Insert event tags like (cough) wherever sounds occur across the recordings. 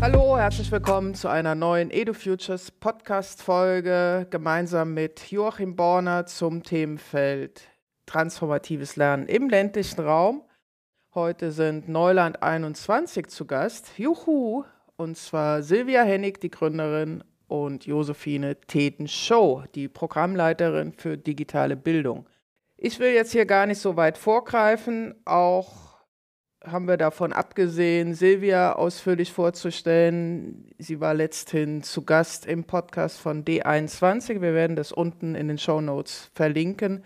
Hallo, herzlich willkommen zu einer neuen EduFutures Podcast-Folge gemeinsam mit Joachim Borner zum Themenfeld transformatives Lernen im ländlichen Raum. Heute sind Neuland 21 zu Gast. Juhu! Und zwar Silvia Hennig, die Gründerin, und Josephine Teten-Show, die Programmleiterin für digitale Bildung. Ich will jetzt hier gar nicht so weit vorgreifen. Auch haben wir davon abgesehen, Silvia ausführlich vorzustellen. Sie war letzthin zu Gast im Podcast von D21. Wir werden das unten in den Show Notes verlinken,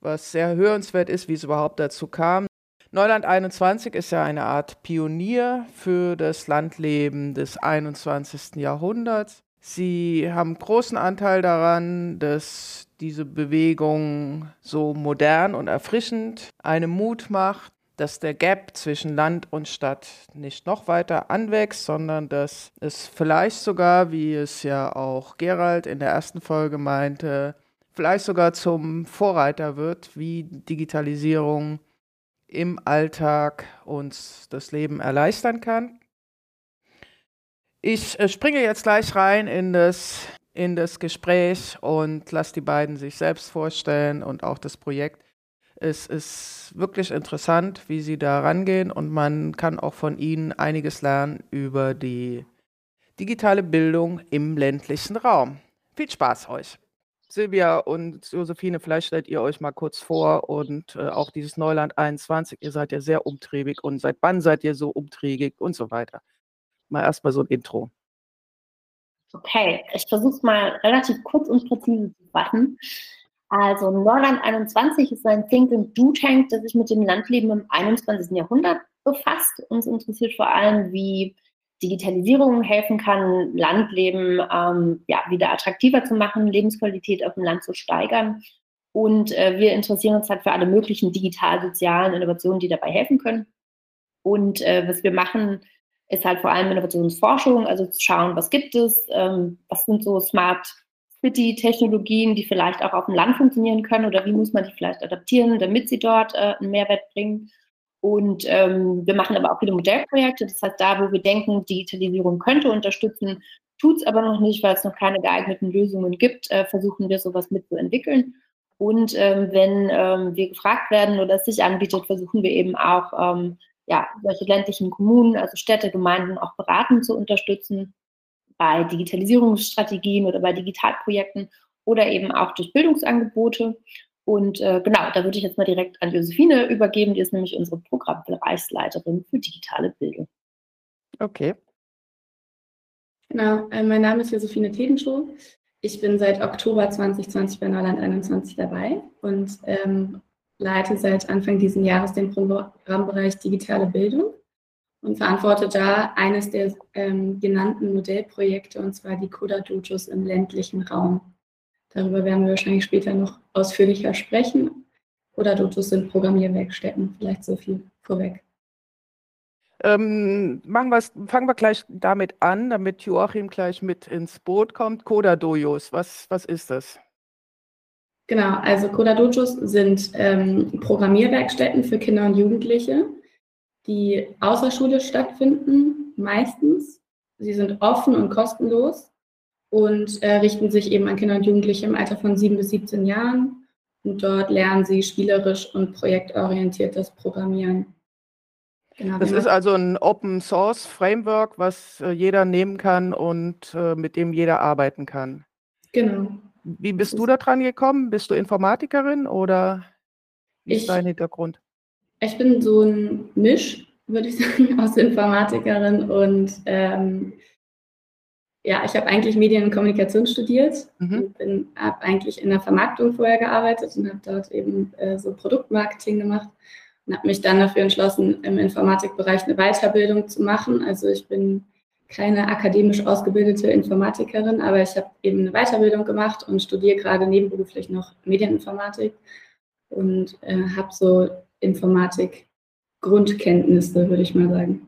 was sehr hörenswert ist, wie es überhaupt dazu kam. Neuland 21 ist ja eine Art Pionier für das Landleben des 21. Jahrhunderts. Sie haben großen Anteil daran, dass diese Bewegung so modern und erfrischend einem Mut macht, dass der Gap zwischen Land und Stadt nicht noch weiter anwächst, sondern dass es vielleicht sogar, wie es ja auch Gerald in der ersten Folge meinte, vielleicht sogar zum Vorreiter wird, wie Digitalisierung im Alltag uns das Leben erleichtern kann. Ich äh, springe jetzt gleich rein in das, in das Gespräch und lasse die beiden sich selbst vorstellen und auch das Projekt. Es ist wirklich interessant, wie sie da rangehen und man kann auch von ihnen einiges lernen über die digitale Bildung im ländlichen Raum. Viel Spaß euch! Silvia und Josephine, vielleicht stellt ihr euch mal kurz vor und äh, auch dieses Neuland 21, ihr seid ja sehr umtriebig und seit wann seid ihr so umtriebig und so weiter. Mal erstmal so ein Intro. Okay, ich versuche es mal relativ kurz und präzise zu fassen. Also Neuland 21 ist ein Think and Do Tank, das sich mit dem Landleben im 21. Jahrhundert befasst. Uns interessiert vor allem, wie Digitalisierung helfen kann, Landleben ähm, ja, wieder attraktiver zu machen, Lebensqualität auf dem Land zu steigern. Und äh, wir interessieren uns halt für alle möglichen digital-sozialen Innovationen, die dabei helfen können. Und äh, was wir machen, ist halt vor allem Innovationsforschung, also zu schauen, was gibt es, ähm, was sind so Smart City-Technologien, die vielleicht auch auf dem Land funktionieren können oder wie muss man die vielleicht adaptieren, damit sie dort äh, einen Mehrwert bringen. Und ähm, wir machen aber auch viele Modellprojekte. Das heißt, da, wo wir denken, Digitalisierung könnte unterstützen, tut es aber noch nicht, weil es noch keine geeigneten Lösungen gibt, äh, versuchen wir sowas mitzuentwickeln. Und ähm, wenn ähm, wir gefragt werden oder es sich anbietet, versuchen wir eben auch ähm, ja, solche ländlichen Kommunen, also Städte, Gemeinden auch beraten zu unterstützen bei Digitalisierungsstrategien oder bei Digitalprojekten oder eben auch durch Bildungsangebote. Und äh, genau, da würde ich jetzt mal direkt an Josephine übergeben, die ist nämlich unsere Programmbereichsleiterin für digitale Bildung. Okay. Genau, äh, mein Name ist Josephine Tedenschow. Ich bin seit Oktober 2020 bei Neuland 21 dabei und ähm, leite seit Anfang dieses Jahres den Programmbereich Digitale Bildung und verantworte da eines der ähm, genannten Modellprojekte, und zwar die Coda-Dojos im ländlichen Raum. Darüber werden wir wahrscheinlich später noch ausführlicher sprechen. Oder Dotos sind Programmierwerkstätten, vielleicht so viel vorweg. Ähm, machen fangen wir gleich damit an, damit Joachim gleich mit ins Boot kommt. Coda Dojos, was, was ist das? Genau, also Coda Dojos sind ähm, Programmierwerkstätten für Kinder und Jugendliche, die außerschulisch stattfinden, meistens. Sie sind offen und kostenlos und äh, richten sich eben an Kinder und Jugendliche im Alter von 7 bis 17 Jahren. Und dort lernen sie spielerisch und projektorientiertes Programmieren. Genau, das ist also ein Open Source Framework, was äh, jeder nehmen kann und äh, mit dem jeder arbeiten kann. Genau. Wie bist du da dran gekommen? Bist du Informatikerin oder wie ist ich, dein Hintergrund? Ich bin so ein Misch, würde ich (laughs) sagen, aus Informatikerin und ähm, ja, ich habe eigentlich Medien und Kommunikation studiert mhm. und habe eigentlich in der Vermarktung vorher gearbeitet und habe dort eben äh, so Produktmarketing gemacht und habe mich dann dafür entschlossen, im Informatikbereich eine Weiterbildung zu machen. Also ich bin keine akademisch ausgebildete Informatikerin, aber ich habe eben eine Weiterbildung gemacht und studiere gerade nebenberuflich noch Medieninformatik und äh, habe so Informatik Grundkenntnisse, würde ich mal sagen.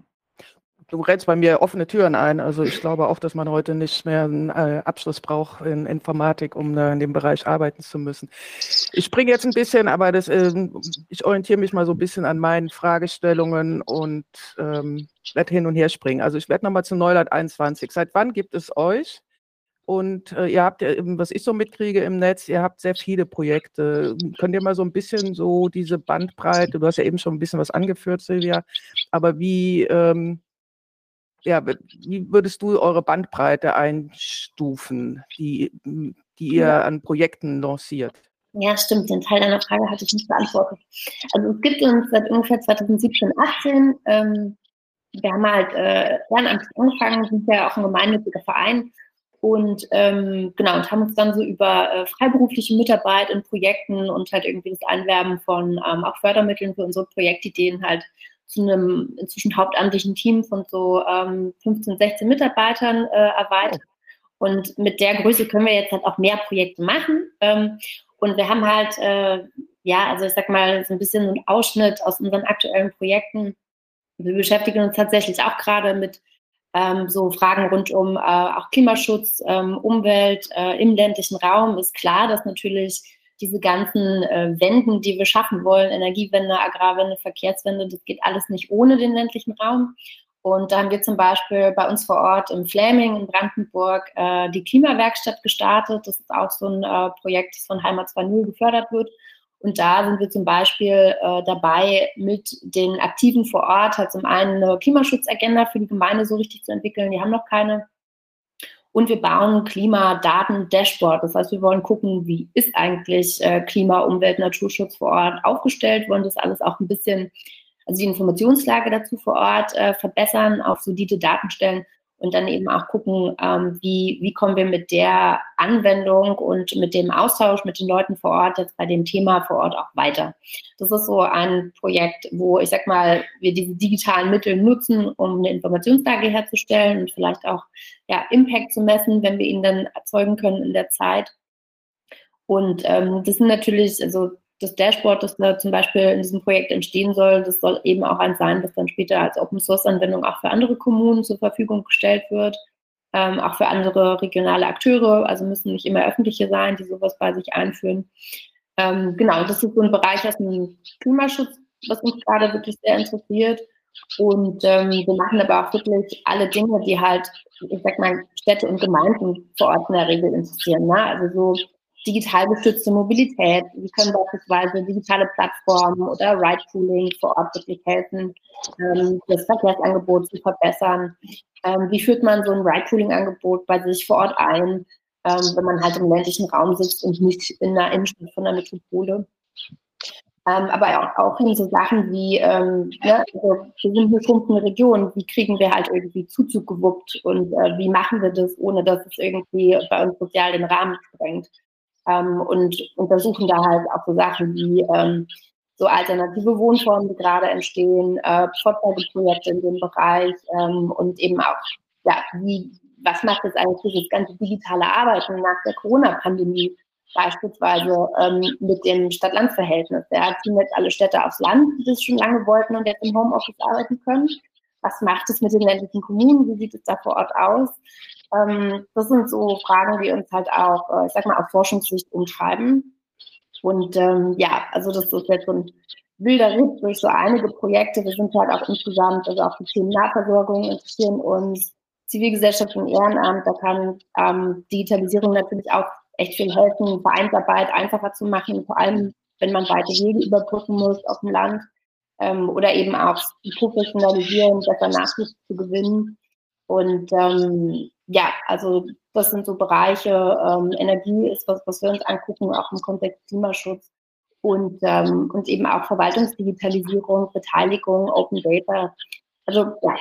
Du rennst bei mir offene Türen ein. Also ich glaube auch, dass man heute nicht mehr einen äh, Abschluss braucht in Informatik, um äh, in dem Bereich arbeiten zu müssen. Ich springe jetzt ein bisschen, aber das, äh, ich orientiere mich mal so ein bisschen an meinen Fragestellungen und ähm, werde hin und her springen. Also ich werde nochmal zu Neuland 21. Seit wann gibt es euch? Und äh, ihr habt, was ich so mitkriege im Netz, ihr habt sehr viele Projekte. Könnt ihr mal so ein bisschen so diese Bandbreite, du hast ja eben schon ein bisschen was angeführt, Silvia, aber wie, ähm, ja, wie würdest du eure Bandbreite einstufen, die, die ihr ja. an Projekten lanciert? Ja, stimmt. Den Teil deiner Frage hatte ich nicht beantwortet. Also es gibt uns seit ungefähr 2017, 18, ähm, wir haben halt äh, ehrenamtlich angefangen, sind ja auch ein gemeinnütziger Verein und ähm, genau, und haben uns dann so über äh, freiberufliche Mitarbeit in Projekten und halt irgendwie das Einwerben von ähm, auch Fördermitteln für unsere Projektideen halt zu einem inzwischen hauptamtlichen Team von so ähm, 15, 16 Mitarbeitern äh, erweitert. Und mit der Größe können wir jetzt halt auch mehr Projekte machen. Ähm, und wir haben halt, äh, ja, also ich sag mal, so ein bisschen einen Ausschnitt aus unseren aktuellen Projekten. Wir beschäftigen uns tatsächlich auch gerade mit ähm, so Fragen rund um äh, auch Klimaschutz, ähm, Umwelt äh, im ländlichen Raum ist klar, dass natürlich diese ganzen äh, Wenden, die wir schaffen wollen, Energiewende, Agrarwende, Verkehrswende, das geht alles nicht ohne den ländlichen Raum. Und da haben wir zum Beispiel bei uns vor Ort im Fläming in Brandenburg äh, die Klimawerkstatt gestartet. Das ist auch so ein äh, Projekt, das von Heimat 2.0 gefördert wird. Und da sind wir zum Beispiel äh, dabei, mit den Aktiven vor Ort halt zum einen eine Klimaschutzagenda für die Gemeinde so richtig zu entwickeln. Die haben noch keine. Und wir bauen Klimadaten-Dashboard. Das heißt, wir wollen gucken, wie ist eigentlich äh, Klima, Umwelt, Naturschutz vor Ort aufgestellt, wollen das alles auch ein bisschen, also die Informationslage dazu vor Ort äh, verbessern, auf solide Daten stellen und dann eben auch gucken, ähm, wie, wie kommen wir mit der Anwendung und mit dem Austausch mit den Leuten vor Ort jetzt bei dem Thema vor Ort auch weiter. Das ist so ein Projekt, wo ich sag mal, wir diese digitalen Mittel nutzen, um eine Informationslage herzustellen und vielleicht auch ja, Impact zu messen, wenn wir ihn dann erzeugen können in der Zeit. Und ähm, das sind natürlich, also das Dashboard, das da zum Beispiel in diesem Projekt entstehen soll, das soll eben auch eins sein, das dann später als Open Source Anwendung auch für andere Kommunen zur Verfügung gestellt wird, ähm, auch für andere regionale Akteure, also müssen nicht immer öffentliche sein, die sowas bei sich einführen. Ähm, genau, das ist so ein Bereich aus dem Klimaschutz, was uns gerade wirklich sehr interessiert. Und ähm, wir machen aber auch wirklich alle Dinge, die halt, ich sag mal, Städte und Gemeinden vor Ort in der Regel interessieren. Ne? Also so digital gestützte Mobilität. Wie können beispielsweise digitale Plattformen oder Ride-Pooling vor Ort wirklich helfen, ähm, das Verkehrsangebot zu verbessern? Ähm, wie führt man so ein Ride-Pooling-Angebot bei sich vor Ort ein, ähm, wenn man halt im ländlichen Raum sitzt und nicht in der Innenstadt von der Metropole? Ähm, aber auch, in so Sachen wie, ähm, also wir sind eine schrumpfende Region, wie kriegen wir halt irgendwie Zuzug gewuppt und äh, wie machen wir das, ohne dass es irgendwie bei uns sozial den Rahmen sprengt ähm, und untersuchen da halt auch so Sachen wie ähm, so alternative Wohnformen, die gerade entstehen, äh, Vorträgeprojekte in dem Bereich ähm, und eben auch, ja, wie, was macht jetzt eigentlich das ganze digitale Arbeiten nach der Corona-Pandemie beispielsweise ähm, mit dem Stadt-Land-Verhältnis. Ja, ziehen jetzt alle Städte aufs Land, die das schon lange wollten und jetzt im Homeoffice arbeiten können. Was macht es mit den ländlichen Kommunen? Wie sieht es da vor Ort aus? Ähm, das sind so Fragen, die uns halt auch, äh, ich sag mal, aus Forschungssicht umtreiben. Und ähm, ja, also das ist jetzt so ein wilder Ritt durch so einige Projekte. Wir sind halt auch insgesamt, also auch die Themen Nahversorgung interessieren uns, Zivilgesellschaft und Ehrenamt. Da kann ähm, Digitalisierung natürlich auch echt viel helfen, Vereinsarbeit einfacher zu machen, vor allem wenn man weite Wege überbrücken muss auf dem Land ähm, oder eben auch professionalisieren, besser Nachwuchs zu gewinnen. Und ähm, ja, also das sind so Bereiche, ähm, Energie ist was, was wir uns angucken, auch im Kontext Klimaschutz und, ähm, und eben auch Verwaltungsdigitalisierung, Beteiligung, Open Data. Also ja,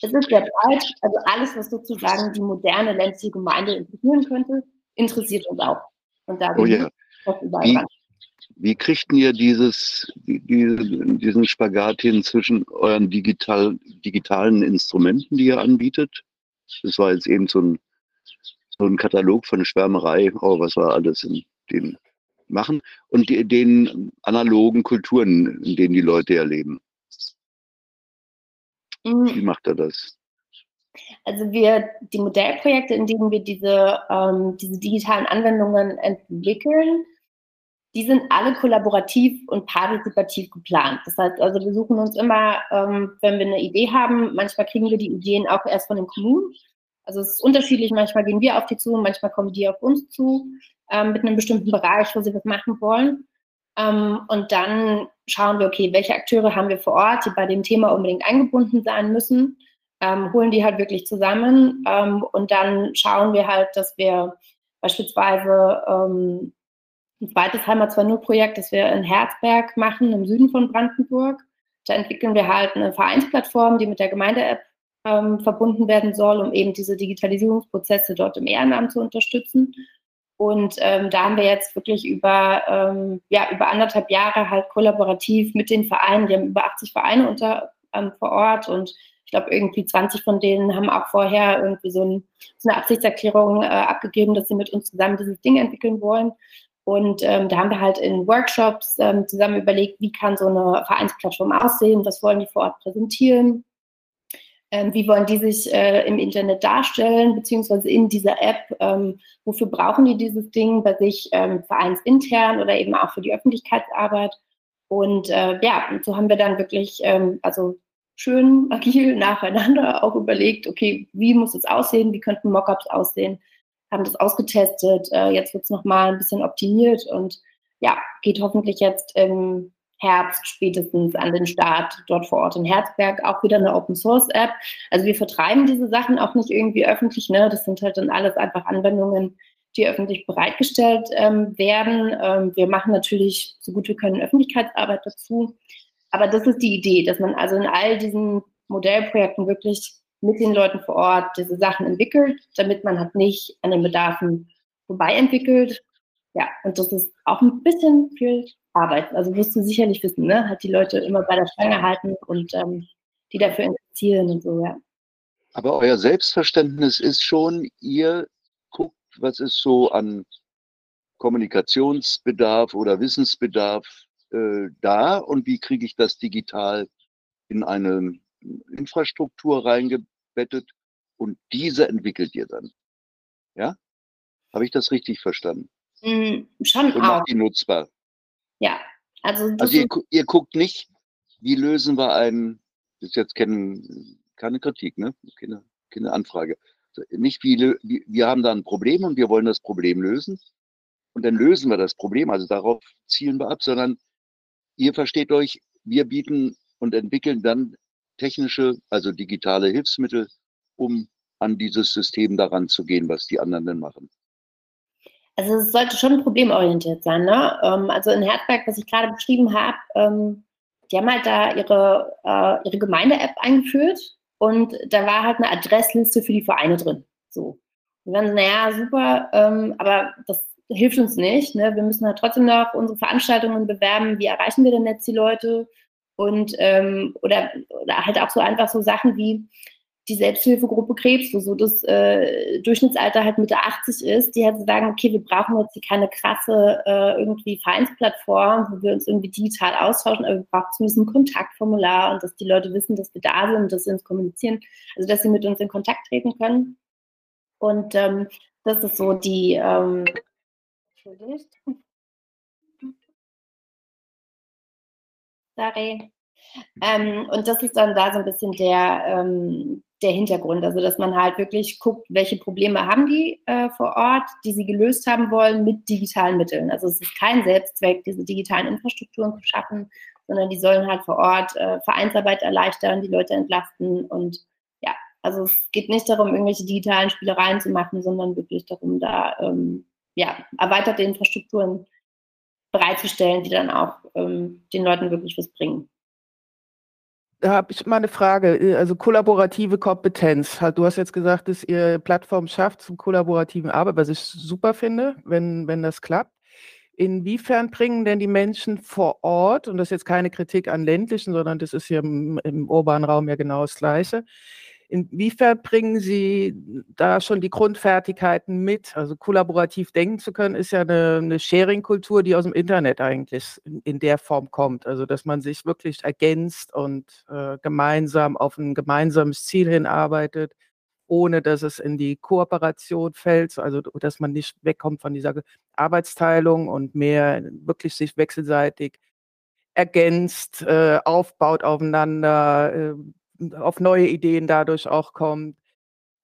es ist sehr breit. Also alles, was sozusagen die moderne ländliche Gemeinde interessieren könnte, interessiert uns auch. Und da oh ja. wie, wie kriegt ihr dieses, die, diesen Spagat hin zwischen euren digital, digitalen Instrumenten, die ihr anbietet? Das war jetzt eben so ein, so ein Katalog von Schwärmerei, oh, was wir alles in dem machen, und die, den analogen Kulturen, in denen die Leute erleben. Mhm. Wie macht er das? Also wir, die Modellprojekte, in denen wir diese, ähm, diese digitalen Anwendungen entwickeln, die sind alle kollaborativ und partizipativ geplant. Das heißt also, wir suchen uns immer, ähm, wenn wir eine Idee haben, manchmal kriegen wir die Ideen auch erst von den Kommunen. Also es ist unterschiedlich, manchmal gehen wir auf die zu, manchmal kommen die auf uns zu, ähm, mit einem bestimmten Bereich, wo sie was machen wollen. Ähm, und dann schauen wir, okay, welche Akteure haben wir vor Ort, die bei dem Thema unbedingt eingebunden sein müssen ähm, holen die halt wirklich zusammen ähm, und dann schauen wir halt, dass wir beispielsweise ähm, ein zweites Heimat 2.0 Projekt, das wir in Herzberg machen, im Süden von Brandenburg. Da entwickeln wir halt eine Vereinsplattform, die mit der Gemeinde-App ähm, verbunden werden soll, um eben diese Digitalisierungsprozesse dort im Ehrenamt zu unterstützen. Und ähm, da haben wir jetzt wirklich über, ähm, ja, über anderthalb Jahre halt kollaborativ mit den Vereinen, die haben über 80 Vereine unter, ähm, vor Ort und ich glaube, irgendwie 20 von denen haben auch vorher irgendwie so, ein, so eine Absichtserklärung äh, abgegeben, dass sie mit uns zusammen dieses Ding entwickeln wollen. Und ähm, da haben wir halt in Workshops ähm, zusammen überlegt, wie kann so eine Vereinsplattform aussehen, was wollen die vor Ort präsentieren, ähm, wie wollen die sich äh, im Internet darstellen, beziehungsweise in dieser App, ähm, wofür brauchen die dieses Ding bei sich ähm, vereinsintern oder eben auch für die Öffentlichkeitsarbeit. Und äh, ja, und so haben wir dann wirklich, ähm, also schön agil (laughs) nacheinander auch überlegt, okay, wie muss es aussehen, wie könnten Mockups aussehen, haben das ausgetestet, äh, jetzt wird es nochmal ein bisschen optimiert und ja, geht hoffentlich jetzt im Herbst spätestens an den Start dort vor Ort in Herzberg, auch wieder eine Open Source App. Also wir vertreiben diese Sachen auch nicht irgendwie öffentlich, ne? Das sind halt dann alles einfach Anwendungen, die öffentlich bereitgestellt ähm, werden. Ähm, wir machen natürlich so gut wir können Öffentlichkeitsarbeit dazu. Aber das ist die Idee, dass man also in all diesen Modellprojekten wirklich mit den Leuten vor Ort diese Sachen entwickelt, damit man halt nicht an den Bedarfen vorbei entwickelt. Ja, und das ist auch ein bisschen viel Arbeit. Also wirst du sicherlich wissen, ne? Halt die Leute immer bei der Stange halten und ähm, die dafür interessieren und so, ja. Aber euer Selbstverständnis ist schon, ihr guckt, was ist so an Kommunikationsbedarf oder Wissensbedarf äh, da und wie kriege ich das digital in eine Infrastruktur reingebettet und diese entwickelt ihr dann. Ja? Habe ich das richtig verstanden? Mm, schon und auch. die nutzbar. Ja, also. Also ihr, ihr guckt nicht, wie lösen wir einen, das ist jetzt keine, keine Kritik, ne? Keine, keine Anfrage. Nicht wie, wir haben da ein Problem und wir wollen das Problem lösen und dann lösen wir das Problem, also darauf zielen wir ab, sondern ihr versteht euch, wir bieten und entwickeln dann technische, also digitale Hilfsmittel, um an dieses System daran zu gehen, was die anderen dann machen. Also es sollte schon problemorientiert sein. Ne? Ähm, also in Herzberg, was ich gerade beschrieben habe, ähm, die haben halt da ihre, äh, ihre Gemeinde-App eingeführt und da war halt eine Adressliste für die Vereine drin. So. Und dann, naja, super, ähm, aber das hilft uns nicht. Ne? Wir müssen halt trotzdem noch unsere Veranstaltungen bewerben. Wie erreichen wir denn jetzt die Leute? Und ähm, oder, oder halt auch so einfach so Sachen wie die Selbsthilfegruppe Krebs, wo so das äh, Durchschnittsalter halt Mitte 80 ist, die halt sagen, okay, wir brauchen jetzt hier keine krasse äh, irgendwie Vereinsplattform, wo wir uns irgendwie digital austauschen, aber wir brauchen zumindest ein Kontaktformular und dass die Leute wissen, dass wir da sind, dass sie uns kommunizieren, also dass sie mit uns in Kontakt treten können. Und ähm, das ist so die, ähm, entschuldigt. Sorry. Ähm, und das ist dann da so ein bisschen der, ähm, der Hintergrund, also dass man halt wirklich guckt, welche Probleme haben die äh, vor Ort, die sie gelöst haben wollen mit digitalen Mitteln. Also es ist kein Selbstzweck, diese digitalen Infrastrukturen zu schaffen, sondern die sollen halt vor Ort äh, Vereinsarbeit erleichtern, die Leute entlasten und ja, also es geht nicht darum, irgendwelche digitalen Spielereien zu machen, sondern wirklich darum, da ähm, ja, erweiterte Infrastrukturen bereitzustellen, die dann auch ähm, den Leuten wirklich was bringen. Da habe ich mal eine Frage, äh, also kollaborative Kompetenz. Du hast jetzt gesagt, dass ihr Plattform schafft zum kollaborativen Arbeit, was ich super finde, wenn, wenn das klappt. Inwiefern bringen denn die Menschen vor Ort, und das ist jetzt keine Kritik an ländlichen, sondern das ist hier im, im urbanen Raum ja genau das Gleiche, Inwiefern bringen Sie da schon die Grundfertigkeiten mit? Also kollaborativ denken zu können, ist ja eine, eine Sharing-Kultur, die aus dem Internet eigentlich in, in, der Form kommt. Also dass man sich wirklich ergänzt und äh, gemeinsam auf ein gemeinsames Ziel hinarbeitet. ohne dass es in die Kooperation fällt, also dass man nicht wegkommt von dieser Arbeitsteilung und mehr wirklich sich wechselseitig ergänzt, äh, aufbaut aufeinander, äh, auf neue Ideen dadurch auch kommt.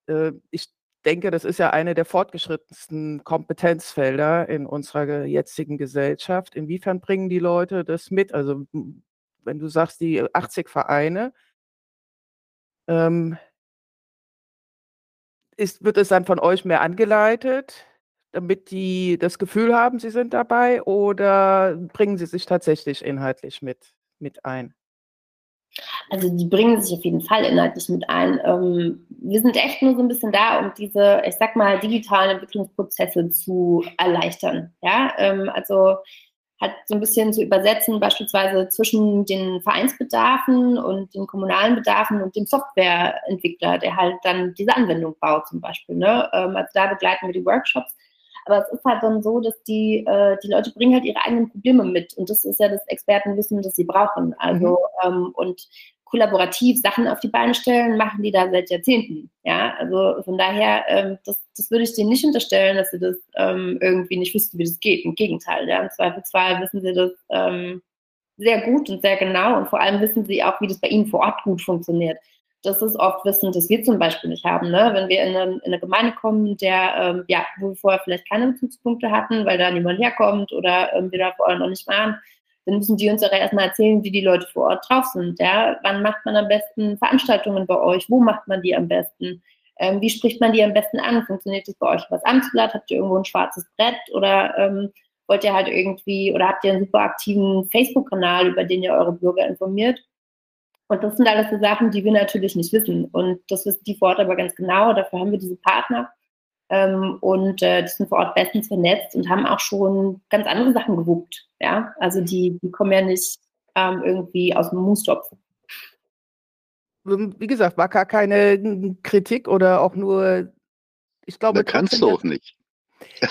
Äh, ich denke, das ist ja eine der fortgeschrittensten Kompetenzfelder in unserer jetzigen Gesellschaft. Inwiefern bringen die Leute das mit? Also wenn du sagst, die 80 Vereine, ähm, ist, wird es dann von euch mehr angeleitet, damit die das Gefühl haben, sie sind dabei, oder bringen sie sich tatsächlich inhaltlich mit, mit ein? Also die bringen sich auf jeden Fall inhaltlich mit ein. Ähm, wir sind echt nur so ein bisschen da, um diese, ich sag mal, digitalen Entwicklungsprozesse zu erleichtern. Ja, ähm, also hat so ein bisschen zu übersetzen, beispielsweise zwischen den Vereinsbedarfen und den kommunalen Bedarfen und dem Softwareentwickler, der halt dann diese Anwendung baut zum Beispiel. Ne? Ähm, also da begleiten wir die Workshops. Aber es ist halt dann so, dass die, äh, die Leute bringen halt ihre eigenen Probleme mit. Und das ist ja das Expertenwissen, das sie brauchen. Also, mhm. ähm, und kollaborativ Sachen auf die Beine stellen, machen die da seit Jahrzehnten. Ja, also von daher, ähm, das, das würde ich denen nicht unterstellen, dass sie das ähm, irgendwie nicht wüssten, wie das geht. Im Gegenteil, ja, im Zweifelsfall wissen sie das ähm, sehr gut und sehr genau und vor allem wissen sie auch, wie das bei ihnen vor Ort gut funktioniert. Das ist oft Wissen, das wir zum Beispiel nicht haben. Ne? Wenn wir in eine, in eine Gemeinde kommen, der, ähm, ja, wo wir vorher vielleicht keine Bezugspunkte hatten, weil da niemand herkommt oder ähm, wir da vorher noch nicht waren, dann müssen die uns auch erstmal erzählen, wie die Leute vor Ort drauf sind. Ja? Wann macht man am besten Veranstaltungen bei euch? Wo macht man die am besten? Ähm, wie spricht man die am besten an? Funktioniert das bei euch übers Amtsblatt? Habt ihr irgendwo ein schwarzes Brett? Oder ähm, wollt ihr halt irgendwie, oder habt ihr einen super aktiven Facebook-Kanal, über den ihr eure Bürger informiert? Und das sind alles so Sachen, die wir natürlich nicht wissen. Und das wissen die vor Ort aber ganz genau. Dafür haben wir diese Partner ähm, und äh, die sind vor Ort bestens vernetzt und haben auch schon ganz andere Sachen gewuppt. Ja, also die, die kommen ja nicht ähm, irgendwie aus dem Moostopf. Wie gesagt, war gar keine Kritik oder auch nur, ich glaube. Da kannst du auch nicht.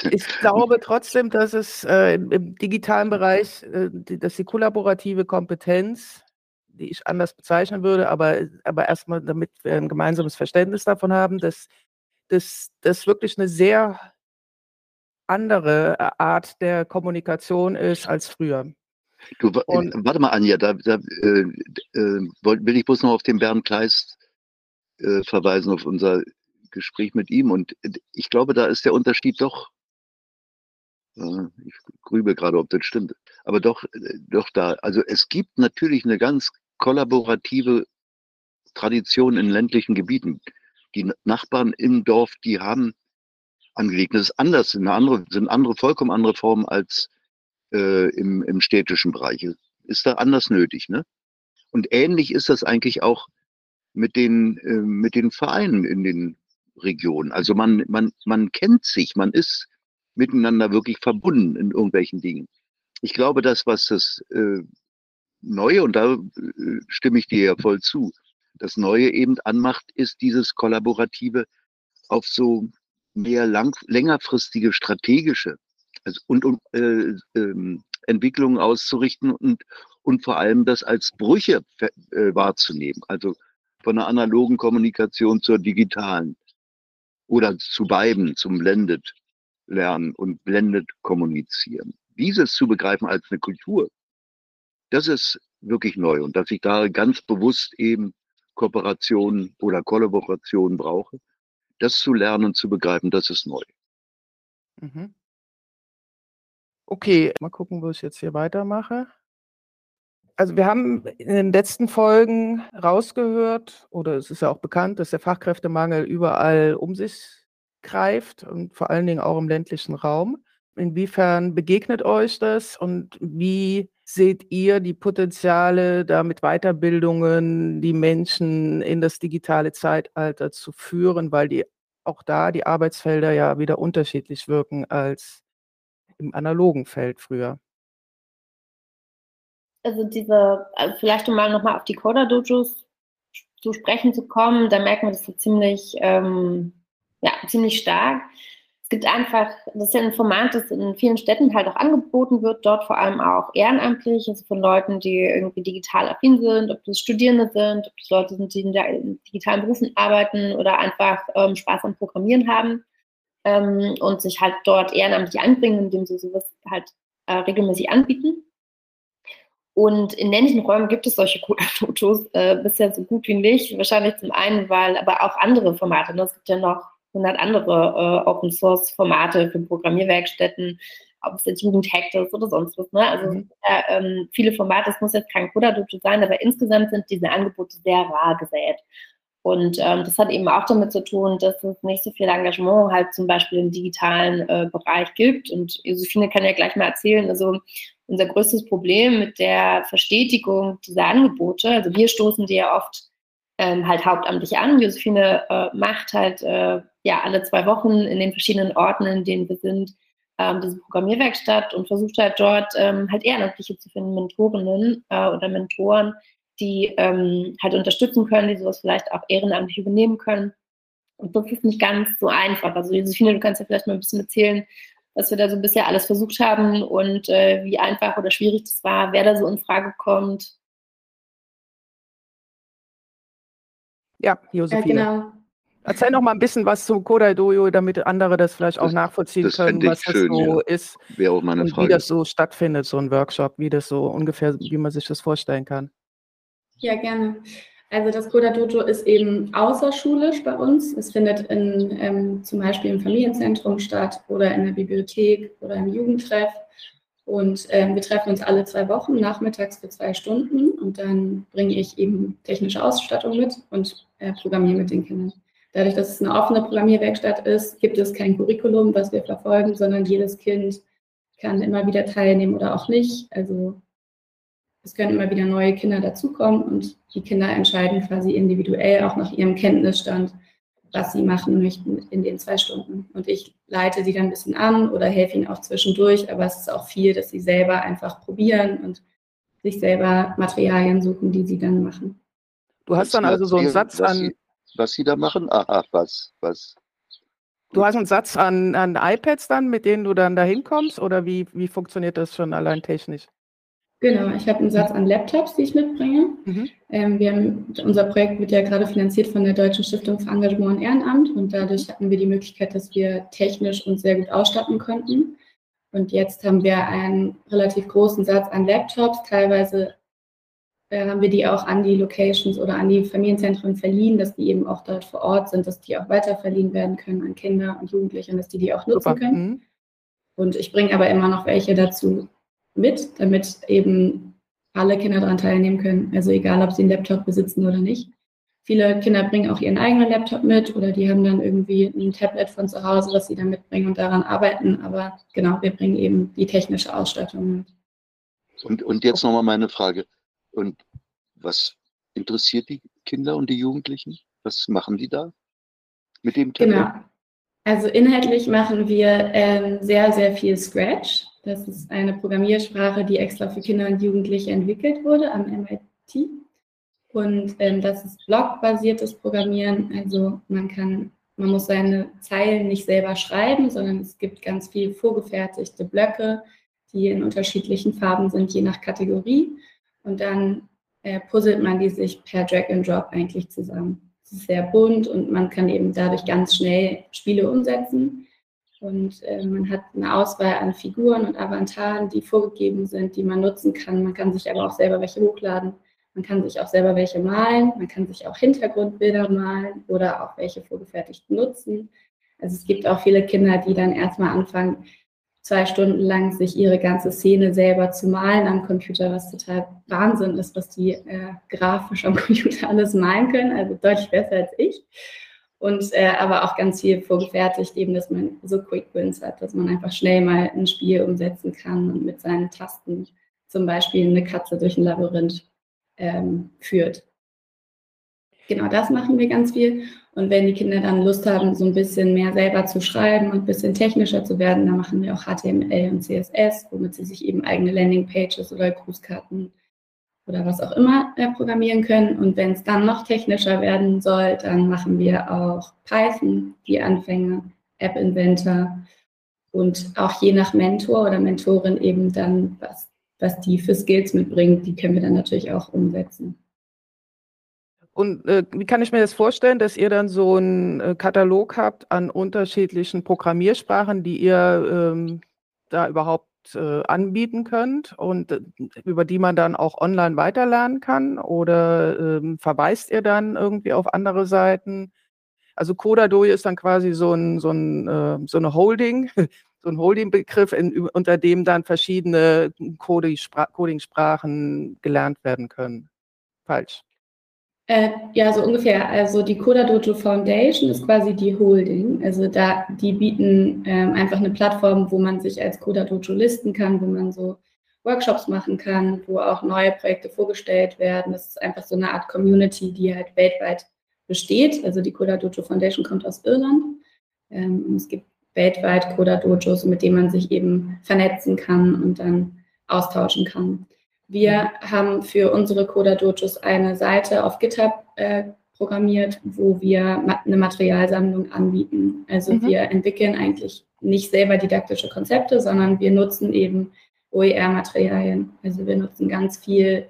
Ich glaube trotzdem, dass es äh, im, im, digitalen Bereich, äh, die, dass die kollaborative Kompetenz, die ich anders bezeichnen würde, aber, aber erstmal, damit wir ein gemeinsames Verständnis davon haben, dass das, wirklich eine sehr andere äh, Art der Kommunikation ist als früher. Du, und, warte mal, Anja, da, da äh, äh, will ich bloß noch auf den Bernd Kleist äh, verweisen, auf unser Gespräch mit ihm. Und äh, ich glaube, da ist der Unterschied doch, äh, ich grübe gerade, ob das stimmt, aber doch, doch da. Also es gibt natürlich eine ganz kollaborative Tradition in ländlichen Gebieten die Nachbarn im Dorf, die haben angelegt. Das ist anders, eine andere, sind andere, vollkommen andere Formen als äh, im, im städtischen Bereich. Ist da anders nötig, ne? Und ähnlich ist das eigentlich auch mit den, äh, mit den Vereinen in den Regionen. Also man, man, man kennt sich, man ist miteinander wirklich verbunden in irgendwelchen Dingen. Ich glaube, das, was das äh, Neue, und da äh, stimme ich dir ja voll zu, das Neue eben anmacht, ist dieses Kollaborative auf so mehr lang, längerfristige strategische also, und, und äh, äh, Entwicklungen auszurichten und, und vor allem das als Brüche äh, wahrzunehmen. Also von der analogen Kommunikation zur digitalen oder zu beiden, zum Blended lernen und Blended kommunizieren. Dieses zu begreifen als eine Kultur, das ist wirklich neu und dass ich da ganz bewusst eben Kooperation oder Kollaboration brauche. Das zu lernen und zu begreifen, das ist neu. Mhm. Okay, mal gucken, wo ich jetzt hier weitermache. Also wir haben in den letzten Folgen rausgehört, oder es ist ja auch bekannt, dass der Fachkräftemangel überall um sich greift und vor allen Dingen auch im ländlichen Raum. Inwiefern begegnet euch das und wie seht ihr die Potenziale, da mit Weiterbildungen die Menschen in das digitale Zeitalter zu führen, weil die auch da die Arbeitsfelder ja wieder unterschiedlich wirken als im analogen Feld früher? Also diese, also vielleicht um mal nochmal auf die Coder-Dojos zu sprechen zu kommen, da merken wir das so ziemlich, ähm, ja, ziemlich stark gibt einfach, das ist ja ein Format, das in vielen Städten halt auch angeboten wird, dort vor allem auch ehrenamtlich, also von Leuten, die irgendwie digital affin sind, ob das Studierende sind, ob das Leute sind, die in digitalen Berufen arbeiten oder einfach ähm, Spaß am Programmieren haben ähm, und sich halt dort ehrenamtlich einbringen, indem sie sowas halt äh, regelmäßig anbieten. Und in ländlichen Räumen gibt es solche Coda-Fotos äh, bisher so gut wie nicht. Wahrscheinlich zum einen, weil aber auch andere Formate. Ne? Es gibt ja noch 100 andere äh, Open-Source-Formate für Programmierwerkstätten, ob es jetzt Jugendhack ist oder sonst was. Ne? Also mhm. ja, ähm, viele Formate, es muss jetzt kein Coda-Dojo sein, aber insgesamt sind diese Angebote sehr rar gesät. Und ähm, das hat eben auch damit zu tun, dass es nicht so viel Engagement halt zum Beispiel im digitalen äh, Bereich gibt. Und Josephine kann ja gleich mal erzählen, also unser größtes Problem mit der Verstetigung dieser Angebote, also wir stoßen die ja oft ähm, halt hauptamtlich an. Josephine äh, macht halt äh, ja alle zwei Wochen in den verschiedenen Orten, in denen wir sind, ähm, diese Programmierwerkstatt und versucht halt dort ähm, halt Ehrenamtliche zu finden, Mentorinnen äh, oder Mentoren, die ähm, halt unterstützen können, die sowas vielleicht auch ehrenamtlich übernehmen können. Und das ist nicht ganz so einfach. Also Josephine, du kannst ja vielleicht mal ein bisschen erzählen, was wir da so bisher alles versucht haben und äh, wie einfach oder schwierig das war, wer da so in Frage kommt. Ja, Josephine. Ja, genau. Erzähl noch mal ein bisschen was zum Kodai Dojo, damit andere das vielleicht auch das, nachvollziehen das können, was schön, das so ja. ist. Wäre auch meine Frage. Wie das so stattfindet, so ein Workshop, wie das so ungefähr, wie man sich das vorstellen kann. Ja, gerne. Also das Koda Dojo ist eben außerschulisch bei uns. Es findet in, ähm, zum Beispiel im Familienzentrum statt oder in der Bibliothek oder im Jugendtreff. Und ähm, wir treffen uns alle zwei Wochen nachmittags für zwei Stunden und dann bringe ich eben technische Ausstattung mit und äh, programmiere mit den Kindern. Dadurch, dass es eine offene Programmierwerkstatt ist, gibt es kein Curriculum, was wir verfolgen, sondern jedes Kind kann immer wieder teilnehmen oder auch nicht. Also es können immer wieder neue Kinder dazukommen und die Kinder entscheiden quasi individuell auch nach ihrem Kenntnisstand, was sie machen möchten in den zwei Stunden. Und ich leite sie dann ein bisschen an oder helfe ihnen auch zwischendurch, aber es ist auch viel, dass sie selber einfach probieren und sich selber Materialien suchen, die sie dann machen. Du hast dann also so einen Satz was an. Sie, was sie da machen? Aha, was, was. Du hast einen Satz an, an iPads dann, mit denen du dann da hinkommst oder wie, wie funktioniert das schon allein technisch? Genau, ich habe einen Satz an Laptops, die ich mitbringe. Mhm. Ähm, wir haben, unser Projekt wird ja gerade finanziert von der Deutschen Stiftung für Engagement und Ehrenamt und dadurch hatten wir die Möglichkeit, dass wir technisch uns sehr gut ausstatten konnten. Und jetzt haben wir einen relativ großen Satz an Laptops. Teilweise äh, haben wir die auch an die Locations oder an die Familienzentren verliehen, dass die eben auch dort vor Ort sind, dass die auch weiter verliehen werden können an Kinder und Jugendliche und dass die die auch nutzen Super. können. Mhm. Und ich bringe aber immer noch welche dazu, mit, damit eben alle Kinder daran teilnehmen können. Also egal, ob sie einen Laptop besitzen oder nicht. Viele Kinder bringen auch ihren eigenen Laptop mit oder die haben dann irgendwie ein Tablet von zu Hause, was sie dann mitbringen und daran arbeiten. Aber genau, wir bringen eben die technische Ausstattung mit. Und, und jetzt nochmal meine Frage. Und was interessiert die Kinder und die Jugendlichen? Was machen die da mit dem Tablet? Genau. Also inhaltlich machen wir ähm, sehr, sehr viel Scratch. Das ist eine Programmiersprache, die extra für Kinder und Jugendliche entwickelt wurde am MIT. Und ähm, das ist blockbasiertes Programmieren. Also man kann, man muss seine Zeilen nicht selber schreiben, sondern es gibt ganz viel vorgefertigte Blöcke, die in unterschiedlichen Farben sind, je nach Kategorie. Und dann äh, puzzelt man die sich per Drag and Drop eigentlich zusammen. Es ist sehr bunt und man kann eben dadurch ganz schnell Spiele umsetzen. Und äh, man hat eine Auswahl an Figuren und Avataren, die vorgegeben sind, die man nutzen kann. Man kann sich aber auch selber welche hochladen. Man kann sich auch selber welche malen. Man kann sich auch Hintergrundbilder malen oder auch welche vorgefertigt nutzen. Also es gibt auch viele Kinder, die dann erstmal anfangen, zwei Stunden lang sich ihre ganze Szene selber zu malen am Computer, was total Wahnsinn ist, was die äh, grafisch am Computer alles malen können. Also deutlich besser als ich und äh, aber auch ganz viel vorgefertigt, eben, dass man so Quick Wins hat, dass man einfach schnell mal ein Spiel umsetzen kann und mit seinen Tasten zum Beispiel eine Katze durch ein Labyrinth ähm, führt. Genau das machen wir ganz viel. Und wenn die Kinder dann Lust haben, so ein bisschen mehr selber zu schreiben und ein bisschen technischer zu werden, dann machen wir auch HTML und CSS, womit sie sich eben eigene Landingpages oder Grußkarten oder was auch immer äh, programmieren können. Und wenn es dann noch technischer werden soll, dann machen wir auch Python, die Anfänge, App-Inventor und auch je nach Mentor oder Mentorin eben dann, was, was die für Skills mitbringt, die können wir dann natürlich auch umsetzen. Und äh, wie kann ich mir das vorstellen, dass ihr dann so einen äh, Katalog habt an unterschiedlichen Programmiersprachen, die ihr ähm, da überhaupt äh, anbieten könnt und äh, über die man dann auch online weiterlernen kann? Oder ähm, verweist ihr dann irgendwie auf andere Seiten? Also Codadojo ist dann quasi so, ein, so, ein, äh, so eine Holding, (laughs) so ein Holding-Begriff, unter dem dann verschiedene Coding-Sprachen gelernt werden können. Falsch. Äh, ja, so ungefähr. Also die Coda Dojo Foundation ist quasi die Holding. Also da, die bieten ähm, einfach eine Plattform, wo man sich als Coda Dojo listen kann, wo man so Workshops machen kann, wo auch neue Projekte vorgestellt werden. Das ist einfach so eine Art Community, die halt weltweit besteht. Also die Coda Dojo Foundation kommt aus Irland. Ähm, und es gibt weltweit Coda Dojos, mit denen man sich eben vernetzen kann und dann austauschen kann. Wir haben für unsere Coda Dojos eine Seite auf GitHub äh, programmiert, wo wir eine Materialsammlung anbieten. Also mhm. wir entwickeln eigentlich nicht selber didaktische Konzepte, sondern wir nutzen eben OER-Materialien. Also wir nutzen ganz viel.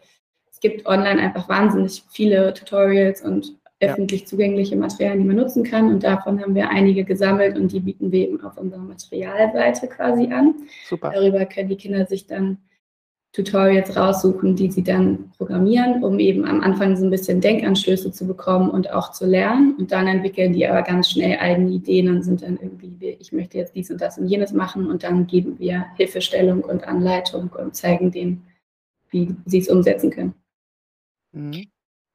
Es gibt online einfach wahnsinnig viele Tutorials und öffentlich zugängliche Materialien, die man nutzen kann. Und davon haben wir einige gesammelt und die bieten wir eben auf unserer Materialseite quasi an. Super. Darüber können die Kinder sich dann Tutorials raussuchen, die sie dann programmieren, um eben am Anfang so ein bisschen Denkanstöße zu bekommen und auch zu lernen. Und dann entwickeln die aber ganz schnell eigene Ideen und sind dann irgendwie, ich möchte jetzt dies und das und jenes machen. Und dann geben wir Hilfestellung und Anleitung und zeigen denen, wie sie es umsetzen können. Mhm.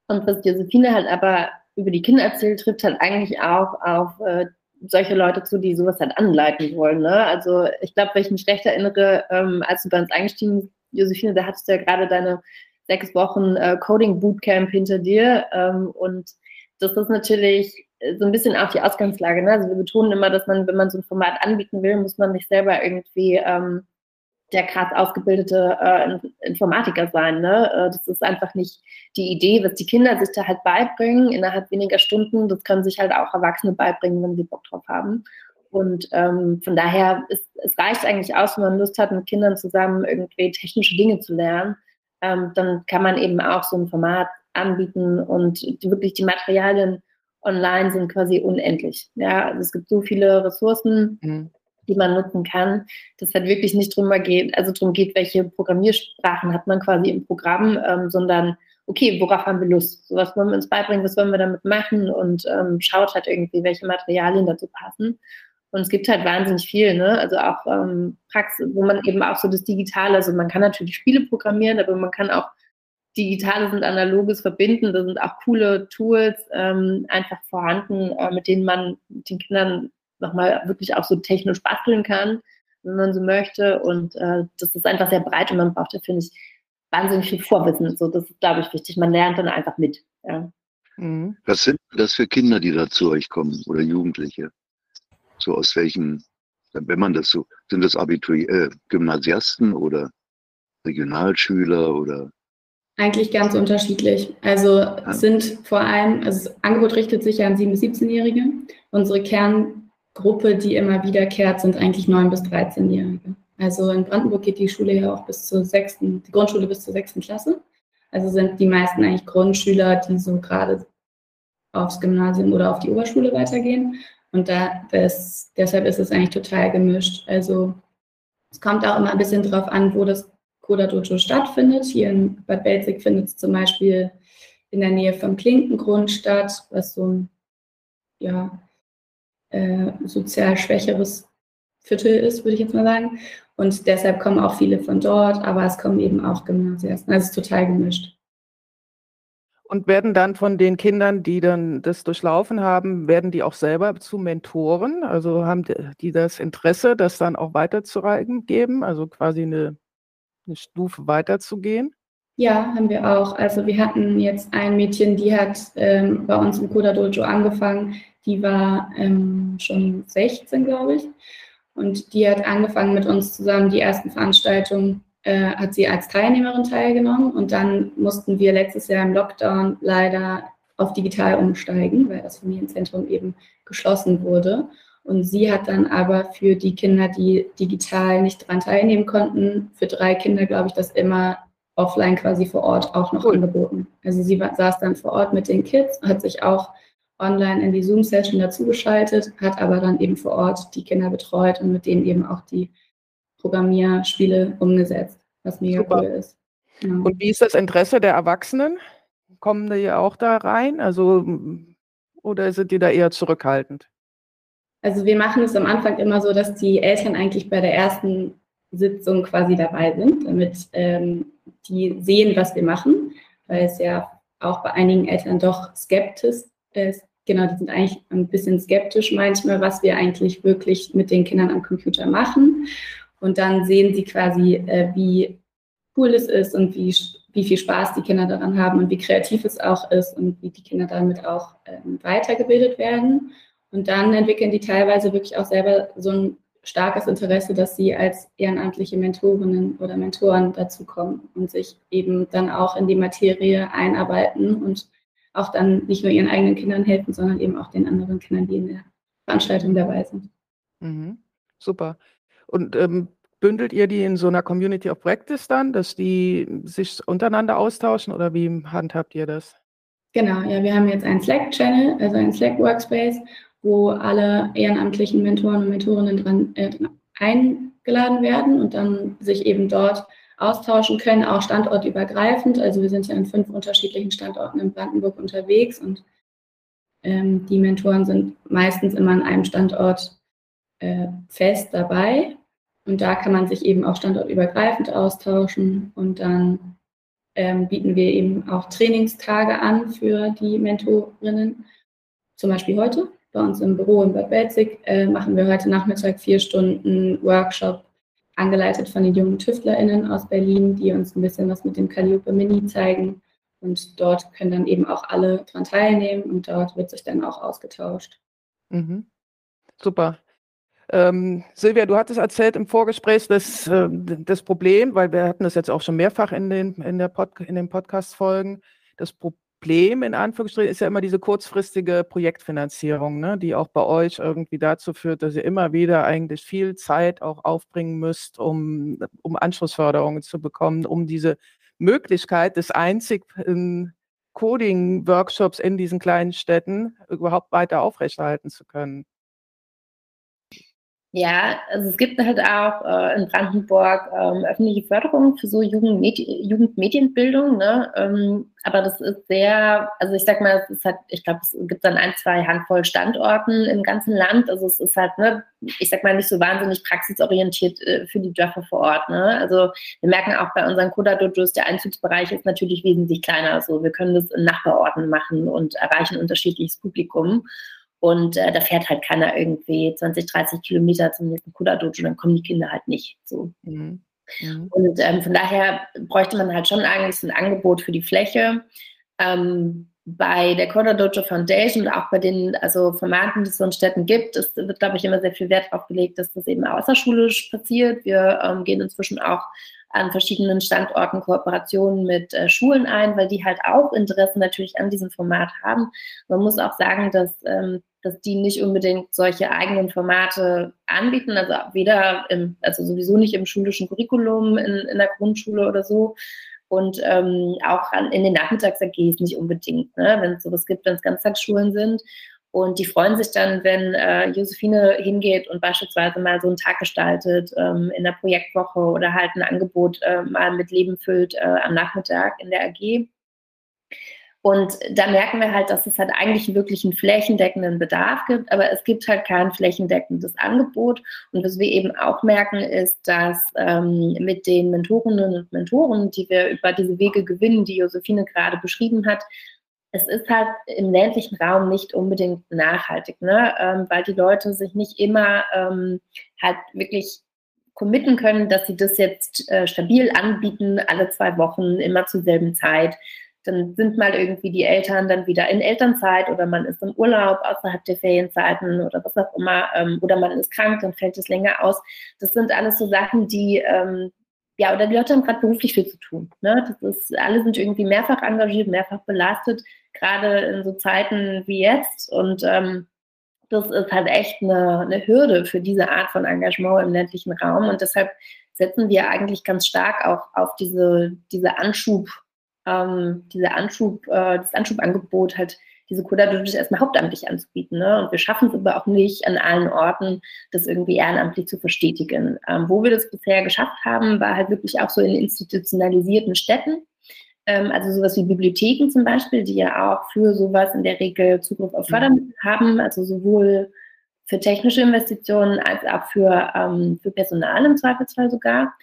Und was Josephine halt aber über die Kinder erzählt, trifft halt eigentlich auch auf äh, solche Leute zu, die sowas halt anleiten wollen. Ne? Also ich glaube, wenn ich mich recht erinnere, ähm, als du bei uns eingestiegen Josephine, da hattest du ja gerade deine sechs Wochen äh, Coding Bootcamp hinter dir. Ähm, und das ist natürlich so ein bisschen auch die Ausgangslage. Ne? Also wir betonen immer, dass man, wenn man so ein Format anbieten will, muss man nicht selber irgendwie ähm, der krass ausgebildete äh, Informatiker sein. Ne? Äh, das ist einfach nicht die Idee, was die Kinder sich da halt beibringen innerhalb weniger Stunden. Das können sich halt auch Erwachsene beibringen, wenn sie Bock drauf haben. Und ähm, von daher, ist, es reicht eigentlich aus, wenn man Lust hat, mit Kindern zusammen irgendwie technische Dinge zu lernen. Ähm, dann kann man eben auch so ein Format anbieten und die, wirklich die Materialien online sind quasi unendlich. Ja, also es gibt so viele Ressourcen, mhm. die man nutzen kann, dass halt wirklich nicht drum geht, also darum geht, welche Programmiersprachen hat man quasi im Programm, ähm, sondern okay, worauf haben wir Lust? So was wollen wir uns beibringen, was wollen wir damit machen und ähm, schaut halt irgendwie, welche Materialien dazu passen. Und es gibt halt wahnsinnig viel, ne? Also auch ähm, Praxis, wo man eben auch so das Digitale, also man kann natürlich Spiele programmieren, aber man kann auch Digitales und Analoges verbinden. Da sind auch coole Tools ähm, einfach vorhanden, äh, mit denen man mit den Kindern nochmal wirklich auch so technisch basteln kann, wenn man so möchte. Und äh, das ist einfach sehr breit und man braucht da, finde ich, wahnsinnig viel Vorwissen. So, das ist, glaube ich, wichtig. Man lernt dann einfach mit. Ja. Mhm. Was sind das für Kinder, die da zu euch kommen oder Jugendliche? So aus welchen, wenn man das so, sind das Abitur äh, Gymnasiasten oder Regionalschüler oder? Eigentlich ganz unterschiedlich. Also ja. sind vor allem, also das Angebot richtet sich ja an 7- bis 17-Jährige. Unsere Kerngruppe, die immer wiederkehrt, sind eigentlich 9- bis 13-Jährige. Also in Brandenburg geht die Schule ja auch bis zur sechsten, die Grundschule bis zur sechsten Klasse. Also sind die meisten eigentlich Grundschüler, die so gerade aufs Gymnasium oder auf die Oberschule weitergehen. Und da, das, deshalb ist es eigentlich total gemischt. Also es kommt auch immer ein bisschen drauf an, wo das Coda Dojo stattfindet. Hier in Bad Belzig findet es zum Beispiel in der Nähe vom Klinkengrund statt, was so ein ja, äh, sozial schwächeres Viertel ist, würde ich jetzt mal sagen. Und deshalb kommen auch viele von dort, aber es kommen eben auch Gymnasiasten. Also es ist total gemischt. Und werden dann von den Kindern, die dann das durchlaufen haben, werden die auch selber zu Mentoren? Also haben die das Interesse, das dann auch weiterzugeben, also quasi eine, eine Stufe weiterzugehen? Ja, haben wir auch. Also wir hatten jetzt ein Mädchen, die hat ähm, bei uns im Koda Dojo angefangen. Die war ähm, schon 16, glaube ich. Und die hat angefangen mit uns zusammen die ersten Veranstaltungen äh, hat sie als Teilnehmerin teilgenommen und dann mussten wir letztes Jahr im Lockdown leider auf digital umsteigen, weil das Familienzentrum eben geschlossen wurde. Und sie hat dann aber für die Kinder, die digital nicht daran teilnehmen konnten, für drei Kinder, glaube ich, das immer offline quasi vor Ort auch noch cool. angeboten. Also sie war, saß dann vor Ort mit den Kids, hat sich auch online in die Zoom-Session dazugeschaltet, hat aber dann eben vor Ort die Kinder betreut und mit denen eben auch die Programmierspiele umgesetzt, was mega Super. cool ist. Ja. Und wie ist das Interesse der Erwachsenen? Kommen die auch da rein? Also, oder sind die da eher zurückhaltend? Also wir machen es am Anfang immer so, dass die Eltern eigentlich bei der ersten Sitzung quasi dabei sind, damit ähm, die sehen, was wir machen, weil es ja auch bei einigen Eltern doch skeptisch ist. Genau, die sind eigentlich ein bisschen skeptisch manchmal, was wir eigentlich wirklich mit den Kindern am Computer machen. Und dann sehen sie quasi, äh, wie cool es ist und wie, wie viel Spaß die Kinder daran haben und wie kreativ es auch ist und wie die Kinder damit auch ähm, weitergebildet werden. Und dann entwickeln die teilweise wirklich auch selber so ein starkes Interesse, dass sie als ehrenamtliche Mentorinnen oder Mentoren dazukommen und sich eben dann auch in die Materie einarbeiten und auch dann nicht nur ihren eigenen Kindern helfen, sondern eben auch den anderen Kindern, die in der Veranstaltung dabei sind. Mhm. Super. Und ähm, bündelt ihr die in so einer Community of Practice dann, dass die sich untereinander austauschen oder wie handhabt ihr das? Genau, ja, wir haben jetzt einen Slack-Channel, also einen Slack-Workspace wo alle ehrenamtlichen Mentoren und Mentorinnen dran, äh, eingeladen werden und dann sich eben dort austauschen können, auch standortübergreifend. Also wir sind ja an fünf unterschiedlichen Standorten in Brandenburg unterwegs und ähm, die Mentoren sind meistens immer an einem Standort äh, fest dabei. Und da kann man sich eben auch standortübergreifend austauschen und dann ähm, bieten wir eben auch Trainingstage an für die Mentorinnen, zum Beispiel heute bei uns im Büro in Bad Belzig äh, machen wir heute Nachmittag vier Stunden Workshop, angeleitet von den jungen TüftlerInnen aus Berlin, die uns ein bisschen was mit dem Calliope Mini zeigen. Und dort können dann eben auch alle dran teilnehmen und dort wird sich dann auch ausgetauscht. Mhm. Super. Ähm, Silvia, du hattest erzählt im Vorgespräch das, äh, das Problem, weil wir hatten das jetzt auch schon mehrfach in den, in Pod, den Podcast-Folgen, das Problem, in Anführungsstrichen ist ja immer diese kurzfristige Projektfinanzierung, ne, die auch bei euch irgendwie dazu führt, dass ihr immer wieder eigentlich viel Zeit auch aufbringen müsst, um, um Anschlussförderungen zu bekommen, um diese Möglichkeit des einzigen Coding-Workshops in diesen kleinen Städten überhaupt weiter aufrechterhalten zu können. Ja, also es gibt halt auch äh, in Brandenburg ähm, öffentliche Förderung für so Jugendmedi Jugendmedienbildung, ne? Ähm, aber das ist sehr, also ich sag mal, es ist halt, ich glaube, es gibt dann ein, zwei Handvoll Standorten im ganzen Land. Also es ist halt, ne, ich sag mal, nicht so wahnsinnig praxisorientiert äh, für die Dörfer vor Ort. Ne? Also wir merken auch bei unseren Coda-Dojos, der Einzugsbereich ist natürlich wesentlich kleiner. Also wir können das in Nachbarorten machen und erreichen unterschiedliches Publikum. Und äh, da fährt halt keiner irgendwie 20, 30 Kilometer zum nächsten Kuda-Dojo, dann kommen die Kinder halt nicht. So. Mhm. Mhm. Und ähm, von daher bräuchte man halt schon eigentlich so ein Angebot für die Fläche. Ähm, bei der Coda Dojo Foundation und auch bei den also Formaten, die es so in Städten gibt, es wird, glaube ich, immer sehr viel Wert darauf gelegt, dass das eben außerschulisch passiert. Wir ähm, gehen inzwischen auch an verschiedenen Standorten Kooperationen mit äh, Schulen ein, weil die halt auch Interesse natürlich an diesem Format haben. Man muss auch sagen, dass, ähm, dass die nicht unbedingt solche eigenen Formate anbieten, also weder im, also sowieso nicht im schulischen Curriculum in, in der Grundschule oder so, und ähm, auch an, in den Nachmittags-AGs nicht unbedingt, ne? wenn es sowas gibt, wenn es Ganztagsschulen sind. Und die freuen sich dann, wenn äh, Josephine hingeht und beispielsweise mal so einen Tag gestaltet ähm, in der Projektwoche oder halt ein Angebot äh, mal mit Leben füllt äh, am Nachmittag in der AG. Und da merken wir halt, dass es halt eigentlich wirklich einen flächendeckenden Bedarf gibt, aber es gibt halt kein flächendeckendes Angebot. Und was wir eben auch merken, ist, dass ähm, mit den Mentorinnen und Mentoren, die wir über diese Wege gewinnen, die Josephine gerade beschrieben hat, es ist halt im ländlichen Raum nicht unbedingt nachhaltig, ne? Ähm, weil die Leute sich nicht immer ähm, halt wirklich committen können, dass sie das jetzt äh, stabil anbieten, alle zwei Wochen, immer zur selben Zeit. Dann sind mal irgendwie die Eltern dann wieder in Elternzeit oder man ist im Urlaub außerhalb der Ferienzeiten oder was auch immer, ähm, oder man ist krank, dann fällt es länger aus. Das sind alles so Sachen, die, ähm, ja, oder die Leute haben gerade beruflich viel zu tun. Ne? Das ist, alle sind irgendwie mehrfach engagiert, mehrfach belastet, gerade in so Zeiten wie jetzt. Und ähm, das ist halt echt eine, eine Hürde für diese Art von Engagement im ländlichen Raum. Und deshalb setzen wir eigentlich ganz stark auch auf diese, diese Anschub, ähm, diese Anschub, äh, das Anschubangebot halt diese Coda-Dodos erstmal hauptamtlich anzubieten. Ne? Und wir schaffen es aber auch nicht an allen Orten, das irgendwie ehrenamtlich zu verstetigen. Ähm, wo wir das bisher geschafft haben, war halt wirklich auch so in institutionalisierten Städten. Ähm, also sowas wie Bibliotheken zum Beispiel, die ja auch für sowas in der Regel Zugriff auf Fördermittel haben, also sowohl für technische Investitionen als auch für, ähm, für Personal im Zweifelsfall sogar.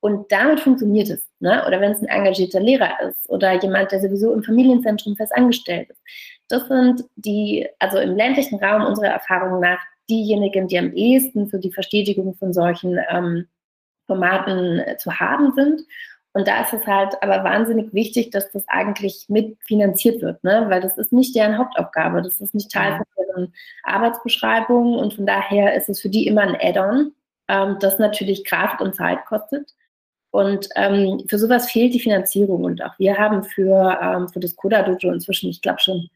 Und damit funktioniert es. Ne? Oder wenn es ein engagierter Lehrer ist oder jemand, der sowieso im Familienzentrum fest angestellt ist. Das sind die, also im ländlichen Raum unserer Erfahrung nach, diejenigen, die am ehesten für die Verstetigung von solchen ähm, Formaten äh, zu haben sind. Und da ist es halt aber wahnsinnig wichtig, dass das eigentlich mitfinanziert wird, ne? weil das ist nicht deren Hauptaufgabe, das ist nicht Teil von deren Arbeitsbeschreibung und von daher ist es für die immer ein Add-on, ähm, das natürlich Kraft und Zeit kostet. Und ähm, für sowas fehlt die Finanzierung. Und auch wir haben für, ähm, für das Coda Dojo inzwischen, ich glaube schon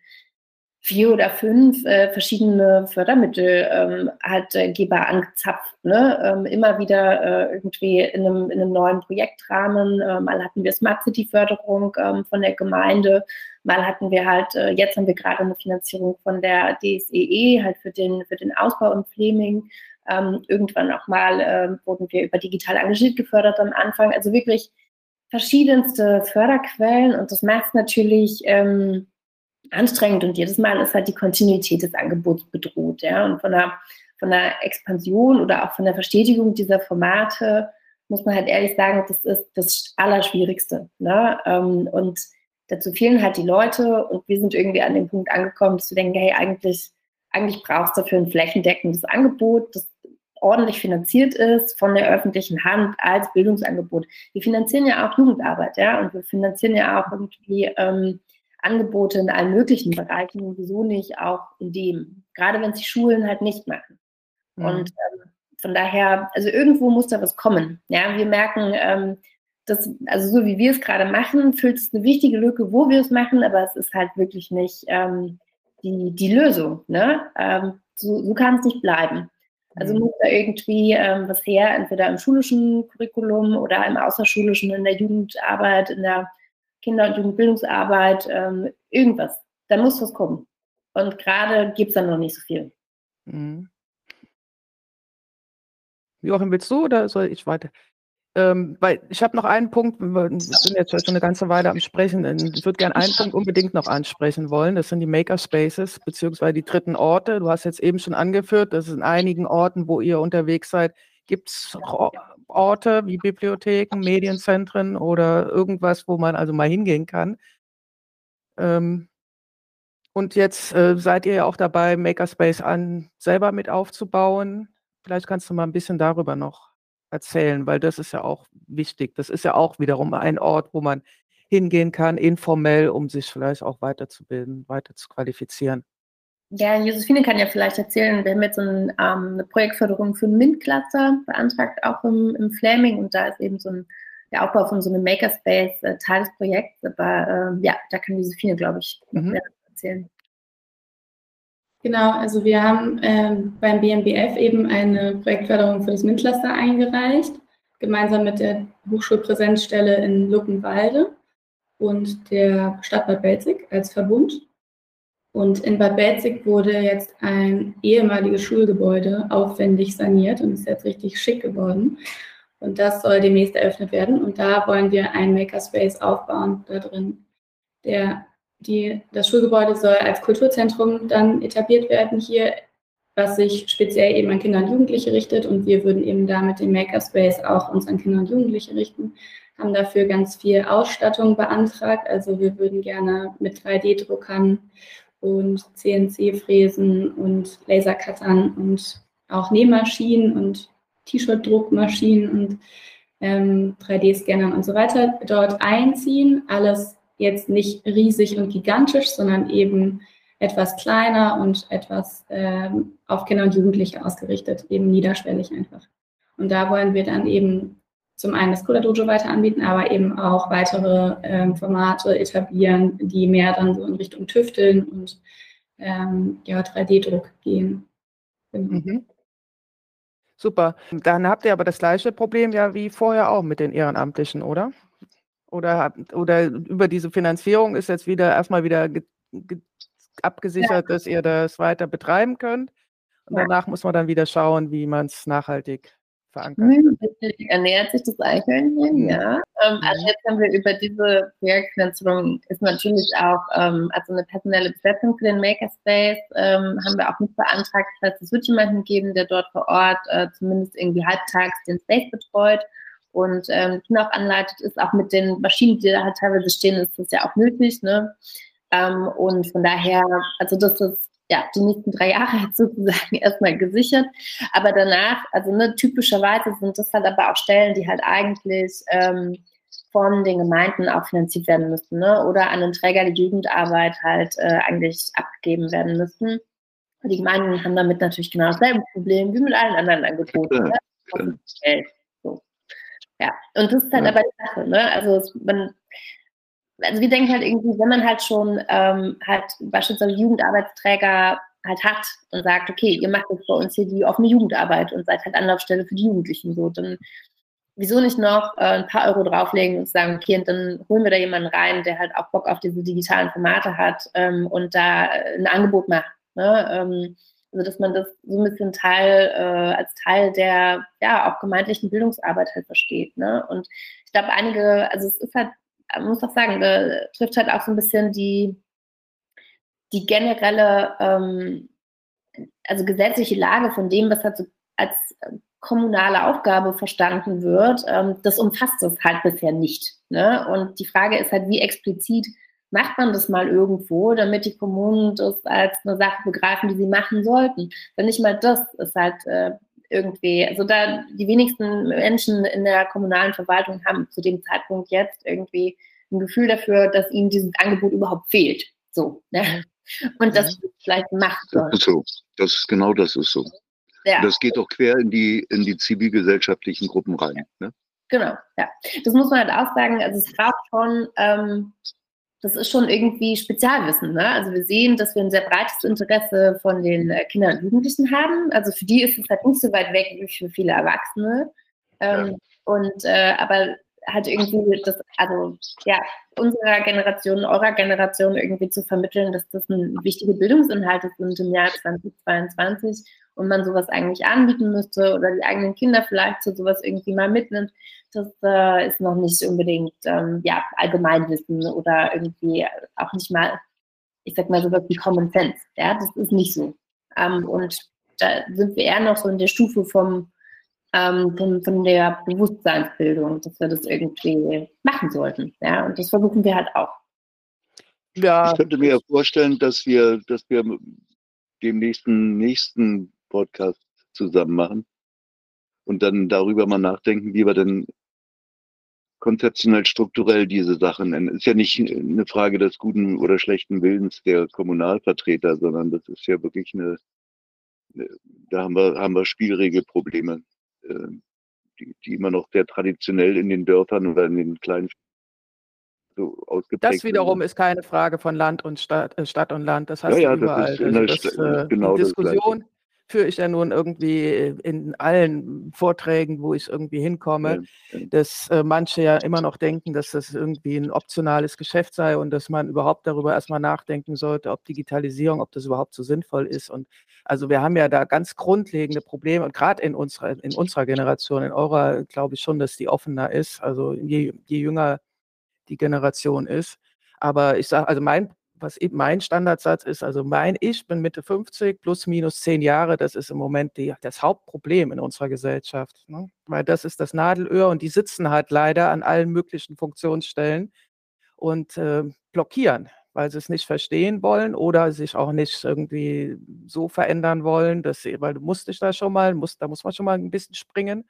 vier oder fünf äh, verschiedene Fördermittel ähm, hat äh, Geber angezapft. Ne? Ähm, immer wieder äh, irgendwie in einem, in einem neuen Projektrahmen. Äh, mal hatten wir Smart City Förderung ähm, von der Gemeinde. Mal hatten wir halt, äh, jetzt haben wir gerade eine Finanzierung von der DSEE, e, halt für den, für den Ausbau in Fleming. Ähm, irgendwann auch mal äh, wurden wir über digital engagiert gefördert am Anfang. Also wirklich verschiedenste Förderquellen und das macht natürlich ähm, anstrengend und jedes Mal ist halt die Kontinuität des Angebots bedroht. Ja? Und von der, von der Expansion oder auch von der Verstetigung dieser Formate muss man halt ehrlich sagen, das ist das Allerschwierigste. Ne? Ähm, und dazu fehlen halt die Leute und wir sind irgendwie an dem Punkt angekommen, dass wir denken, hey, eigentlich, eigentlich brauchst du dafür ein flächendeckendes Angebot, das ordentlich finanziert ist von der öffentlichen Hand als Bildungsangebot. Wir finanzieren ja auch Jugendarbeit, ja, und wir finanzieren ja auch irgendwie ähm, Angebote in allen möglichen Bereichen, wieso nicht auch in dem, gerade wenn es die Schulen halt nicht machen. Mhm. Und ähm, von daher, also irgendwo muss da was kommen. Ja, wir merken, ähm, dass, also so wie wir es gerade machen, füllt es eine wichtige Lücke, wo wir es machen, aber es ist halt wirklich nicht ähm, die, die Lösung. Ne? Ähm, so, so kann es nicht bleiben. Also mhm. muss da irgendwie ähm, was her, entweder im schulischen Curriculum oder im außerschulischen, in der Jugendarbeit, in der Kinder- und Jugendbildungsarbeit, ähm, irgendwas. Da muss was kommen. Und gerade gibt es dann noch nicht so viel. Mhm. Joachim, willst du oder soll ich weiter? Ähm, weil ich habe noch einen Punkt, wir sind jetzt schon eine ganze Weile am Sprechen. Ich würde gerne einen Punkt unbedingt noch ansprechen wollen. Das sind die Makerspaces, beziehungsweise die dritten Orte. Du hast jetzt eben schon angeführt, dass es in einigen Orten, wo ihr unterwegs seid, gibt es Orte wie Bibliotheken, Medienzentren oder irgendwas, wo man also mal hingehen kann. Ähm, und jetzt äh, seid ihr ja auch dabei, Makerspace an selber mit aufzubauen. Vielleicht kannst du mal ein bisschen darüber noch erzählen, weil das ist ja auch wichtig. Das ist ja auch wiederum ein Ort, wo man hingehen kann, informell, um sich vielleicht auch weiterzubilden, weiter zu qualifizieren. Ja, Josephine kann ja vielleicht erzählen, wir haben jetzt ein, ähm, eine Projektförderung für einen MINT-Cluster beantragt, auch im, im Flaming. Und da ist eben so ein, der Aufbau von so einem Makerspace äh, Teil des Projekts. Aber äh, ja, da kann Josephine, glaube ich, mhm. mehr erzählen. Genau, also wir haben ähm, beim BMBF eben eine Projektförderung für das MINT-Cluster eingereicht, gemeinsam mit der Hochschulpräsenzstelle in Luckenwalde und der Stadt Bad Belzig als Verbund. Und in Bad Belzig wurde jetzt ein ehemaliges Schulgebäude aufwendig saniert und ist jetzt richtig schick geworden. Und das soll demnächst eröffnet werden. Und da wollen wir einen Makerspace aufbauen da drin. Der, die, das Schulgebäude soll als Kulturzentrum dann etabliert werden hier, was sich speziell eben an Kinder und Jugendliche richtet. Und wir würden eben da mit dem Makerspace auch uns an Kinder und Jugendliche richten haben dafür ganz viel Ausstattung beantragt. Also wir würden gerne mit 3D-Druckern und CNC-Fräsen und Lasercuttern und auch Nähmaschinen und T-Shirt-Druckmaschinen und ähm, 3D-Scannern und so weiter dort einziehen. Alles jetzt nicht riesig und gigantisch, sondern eben etwas kleiner und etwas ähm, auf Kinder und Jugendliche ausgerichtet, eben niederschwellig einfach. Und da wollen wir dann eben zum einen das Cola Dojo weiter anbieten, aber eben auch weitere ähm, Formate etablieren, die mehr dann so in Richtung Tüfteln und ähm, ja, 3D-Druck gehen. Genau. Mhm. Super. Dann habt ihr aber das gleiche Problem ja wie vorher auch mit den Ehrenamtlichen, oder? Oder, oder über diese Finanzierung ist jetzt wieder erstmal wieder abgesichert, ja. dass ihr das weiter betreiben könnt. Und ja. danach muss man dann wieder schauen, wie man es nachhaltig verankert. Mühlenwissig ernährt sich das Eichhörnchen, mhm. ja. Ähm, mhm. also jetzt haben wir über diese Projektfinanzierung ist natürlich auch, ähm, also eine personelle Besetzung für den Makerspace ähm, haben wir auch nicht beantragt. Das heißt, es wird jemanden geben, der dort vor Ort äh, zumindest irgendwie halbtags den Space betreut und ähm, auch anleitet, ist auch mit den Maschinen, die da halt teilweise stehen, ist das ja auch nötig, ne? Ähm, und von daher, also das ist ja, die nächsten drei Jahre jetzt sozusagen (laughs) erstmal gesichert. Aber danach, also ne, typischerweise sind das halt aber auch Stellen, die halt eigentlich ähm, von den Gemeinden auch finanziert werden müssen, ne? Oder an den Träger der Jugendarbeit halt äh, eigentlich abgegeben werden müssen. Die Gemeinden haben damit natürlich genau dasselbe Problem wie mit allen anderen Angeboten. Ne? Geld. Ja, und das ist halt ja. aber die Sache, ne? Also es, man, also wir denken halt irgendwie, wenn man halt schon ähm, halt beispielsweise Jugendarbeitsträger halt hat und sagt, okay, ihr macht jetzt bei uns hier die offene Jugendarbeit und seid halt Anlaufstelle für die Jugendlichen so, dann wieso nicht noch äh, ein paar Euro drauflegen und sagen, okay, und dann holen wir da jemanden rein, der halt auch Bock auf diese digitalen Formate hat ähm, und da äh, ein Angebot macht. Ne? Ähm, also dass man das so ein bisschen Teil äh, als Teil der ja auch gemeindlichen Bildungsarbeit halt versteht. Ne? Und ich glaube, einige, also es ist halt man muss auch sagen, trifft halt auch so ein bisschen die, die generelle, ähm, also gesetzliche Lage von dem, was halt so als kommunale Aufgabe verstanden wird, ähm, das umfasst es halt bisher nicht. Ne? Und die Frage ist halt, wie explizit macht man das mal irgendwo, damit die Kommunen das als eine Sache begreifen, die sie machen sollten. Wenn nicht mal das ist halt äh, irgendwie, also da die wenigsten Menschen in der kommunalen Verwaltung haben zu dem Zeitpunkt jetzt irgendwie ein Gefühl dafür, dass ihnen dieses Angebot überhaupt fehlt. So. Ne? Und das mhm. vielleicht macht soll. So, das ist genau das ist so. Ja. Das geht auch quer in die, in die zivilgesellschaftlichen Gruppen rein. Ne? Genau, ja. Das muss man halt auch sagen. Also es braucht schon, ähm, das ist schon irgendwie Spezialwissen. Ne? Also wir sehen, dass wir ein sehr breites Interesse von den äh, Kindern und Jugendlichen haben. Also für die ist es halt nicht so weit weg wie für viele Erwachsene. Ähm, ja. Und äh, aber halt irgendwie das, also ja, unserer Generation, eurer Generation irgendwie zu vermitteln, dass das ein wichtige Bildungsinhalte sind im Jahr 2022 und man sowas eigentlich anbieten müsste oder die eigenen Kinder vielleicht zu sowas irgendwie mal mitnimmt, das äh, ist noch nicht unbedingt ähm, ja, Allgemeinwissen oder irgendwie auch nicht mal, ich sag mal sowas wie Common Sense. Ja, das ist nicht so. Ähm, und da sind wir eher noch so in der Stufe vom ähm, von, von der Bewusstseinsbildung, dass wir das irgendwie machen sollten. Ja, und das versuchen wir halt auch. Ja. Ich könnte mir vorstellen, dass wir, dass wir dem nächsten, nächsten Podcast zusammen machen und dann darüber mal nachdenken, wie wir denn konzeptionell strukturell diese Sachen nennen. Ist ja nicht eine Frage des guten oder schlechten Willens der Kommunalvertreter, sondern das ist ja wirklich eine, da haben wir, haben wir Spielregelprobleme. Ähm, die, die immer noch sehr traditionell in den Dörfern oder in den kleinen so ausgeprägt Das wiederum sind. ist keine Frage von Land und Stadt, äh, Stadt und Land. Das hast ja, du überall. Das also das, äh, genau die Diskussion führe ich ja nun irgendwie in allen Vorträgen, wo ich irgendwie hinkomme, ja, dass äh, manche ja immer noch denken, dass das irgendwie ein optionales Geschäft sei und dass man überhaupt darüber erstmal nachdenken sollte, ob Digitalisierung, ob das überhaupt so sinnvoll ist. Und also wir haben ja da ganz grundlegende Probleme und gerade in unserer, in unserer Generation, in eurer glaube ich schon, dass die offener ist. Also je, je jünger die Generation ist. Aber ich sage, also mein was eben mein Standardsatz ist, also mein Ich bin Mitte 50 plus minus zehn Jahre, das ist im Moment die, das Hauptproblem in unserer Gesellschaft. Ne? Weil das ist das Nadelöhr und die sitzen halt leider an allen möglichen Funktionsstellen und äh, blockieren, weil sie es nicht verstehen wollen oder sich auch nicht irgendwie so verändern wollen, dass sie, weil du musst dich da schon mal, musst, da muss man schon mal ein bisschen springen.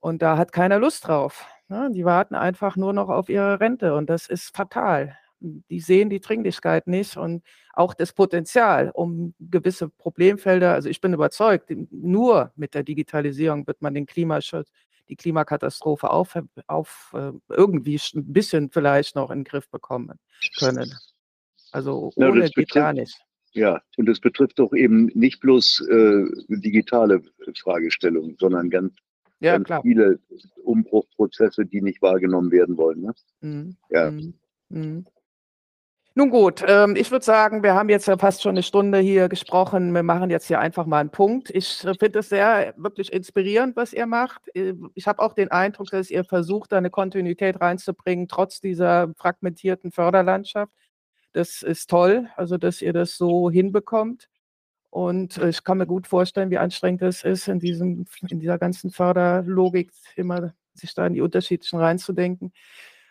Und da hat keiner Lust drauf. Ne? Die warten einfach nur noch auf ihre Rente und das ist fatal die sehen die Dringlichkeit nicht und auch das Potenzial, um gewisse Problemfelder, also ich bin überzeugt, nur mit der Digitalisierung wird man den Klimaschutz, die Klimakatastrophe auf, auf äh, irgendwie ein bisschen vielleicht noch in den Griff bekommen können. Also ohne ja, geht gar nicht. Ja, und es betrifft doch eben nicht bloß äh, digitale Fragestellungen, sondern ganz, ja, ganz viele Umbruchprozesse, die nicht wahrgenommen werden wollen. Ne? Mhm. Ja. Mhm. mhm. Nun gut, ähm, ich würde sagen, wir haben jetzt ja fast schon eine Stunde hier gesprochen. Wir machen jetzt hier einfach mal einen Punkt. Ich äh, finde es sehr wirklich inspirierend, was ihr macht. Äh, ich habe auch den Eindruck, dass ihr versucht, da eine Kontinuität reinzubringen, trotz dieser fragmentierten Förderlandschaft. Das ist toll, also dass ihr das so hinbekommt. Und äh, ich kann mir gut vorstellen, wie anstrengend es ist, in, diesem, in dieser ganzen Förderlogik immer sich da in die unterschiedlichen reinzudenken.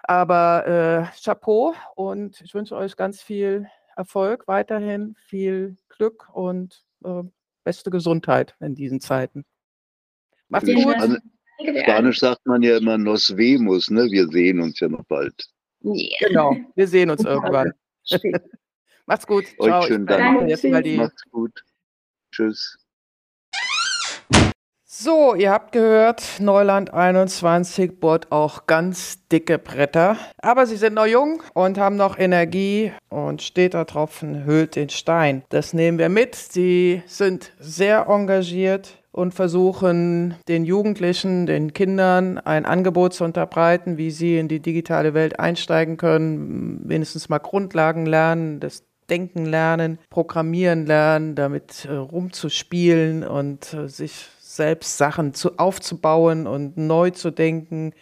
Aber äh, Chapeau und ich wünsche euch ganz viel Erfolg weiterhin, viel Glück und äh, beste Gesundheit in diesen Zeiten. Macht's gut. Also, Spanisch sagt man ja immer nos vemos, ne? Wir sehen uns ja noch bald. Yeah. Genau, wir sehen uns irgendwann. (laughs) Macht's gut. Ciao. Euch schönen Dank. Macht's gut. Tschüss. So, ihr habt gehört, Neuland 21 bohrt auch ganz dicke Bretter. Aber sie sind noch jung und haben noch Energie und steter Tropfen höhlt den Stein. Das nehmen wir mit. Sie sind sehr engagiert und versuchen den Jugendlichen, den Kindern ein Angebot zu unterbreiten, wie sie in die digitale Welt einsteigen können, wenigstens mal Grundlagen lernen, das Denken lernen, Programmieren lernen, damit äh, rumzuspielen und äh, sich selbst Sachen zu, aufzubauen und neu zu denken.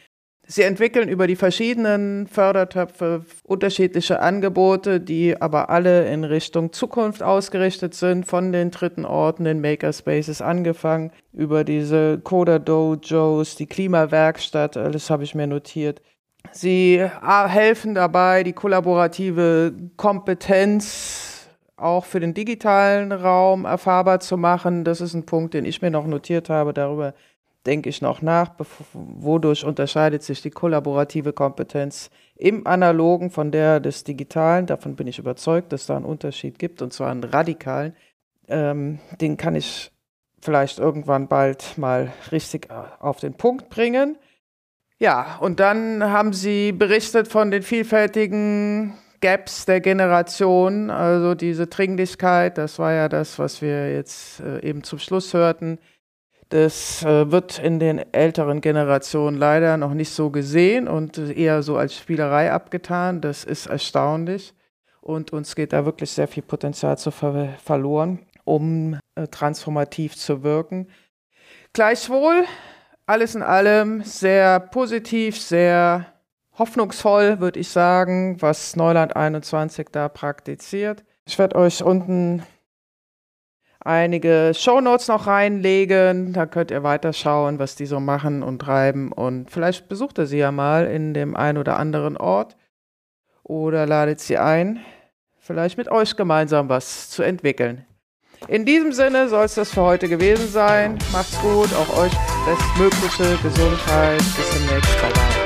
Sie entwickeln über die verschiedenen Fördertöpfe unterschiedliche Angebote, die aber alle in Richtung Zukunft ausgerichtet sind, von den dritten Orten, den Makerspaces angefangen, über diese Coder Dojos, die Klimawerkstatt, alles habe ich mir notiert. Sie äh, helfen dabei, die kollaborative Kompetenz auch für den digitalen Raum erfahrbar zu machen. Das ist ein Punkt, den ich mir noch notiert habe. Darüber denke ich noch nach. Wodurch unterscheidet sich die kollaborative Kompetenz im Analogen von der des Digitalen? Davon bin ich überzeugt, dass da einen Unterschied gibt, und zwar einen radikalen. Ähm, den kann ich vielleicht irgendwann bald mal richtig äh, auf den Punkt bringen. Ja, und dann haben Sie berichtet von den vielfältigen Gaps der Generation, also diese Dringlichkeit, das war ja das, was wir jetzt äh, eben zum Schluss hörten. Das äh, wird in den älteren Generationen leider noch nicht so gesehen und eher so als Spielerei abgetan. Das ist erstaunlich. Und uns geht da wirklich sehr viel Potenzial zu ver verloren, um äh, transformativ zu wirken. Gleichwohl, alles in allem sehr positiv, sehr hoffnungsvoll, würde ich sagen, was Neuland 21 da praktiziert. Ich werde euch unten einige Shownotes noch reinlegen. Da könnt ihr weiterschauen, was die so machen und treiben. Und vielleicht besucht ihr sie ja mal in dem einen oder anderen Ort oder ladet sie ein, vielleicht mit euch gemeinsam was zu entwickeln. In diesem Sinne soll es das für heute gewesen sein. Macht's gut, auch euch bestmögliche Gesundheit. Bis demnächst. Bye bye.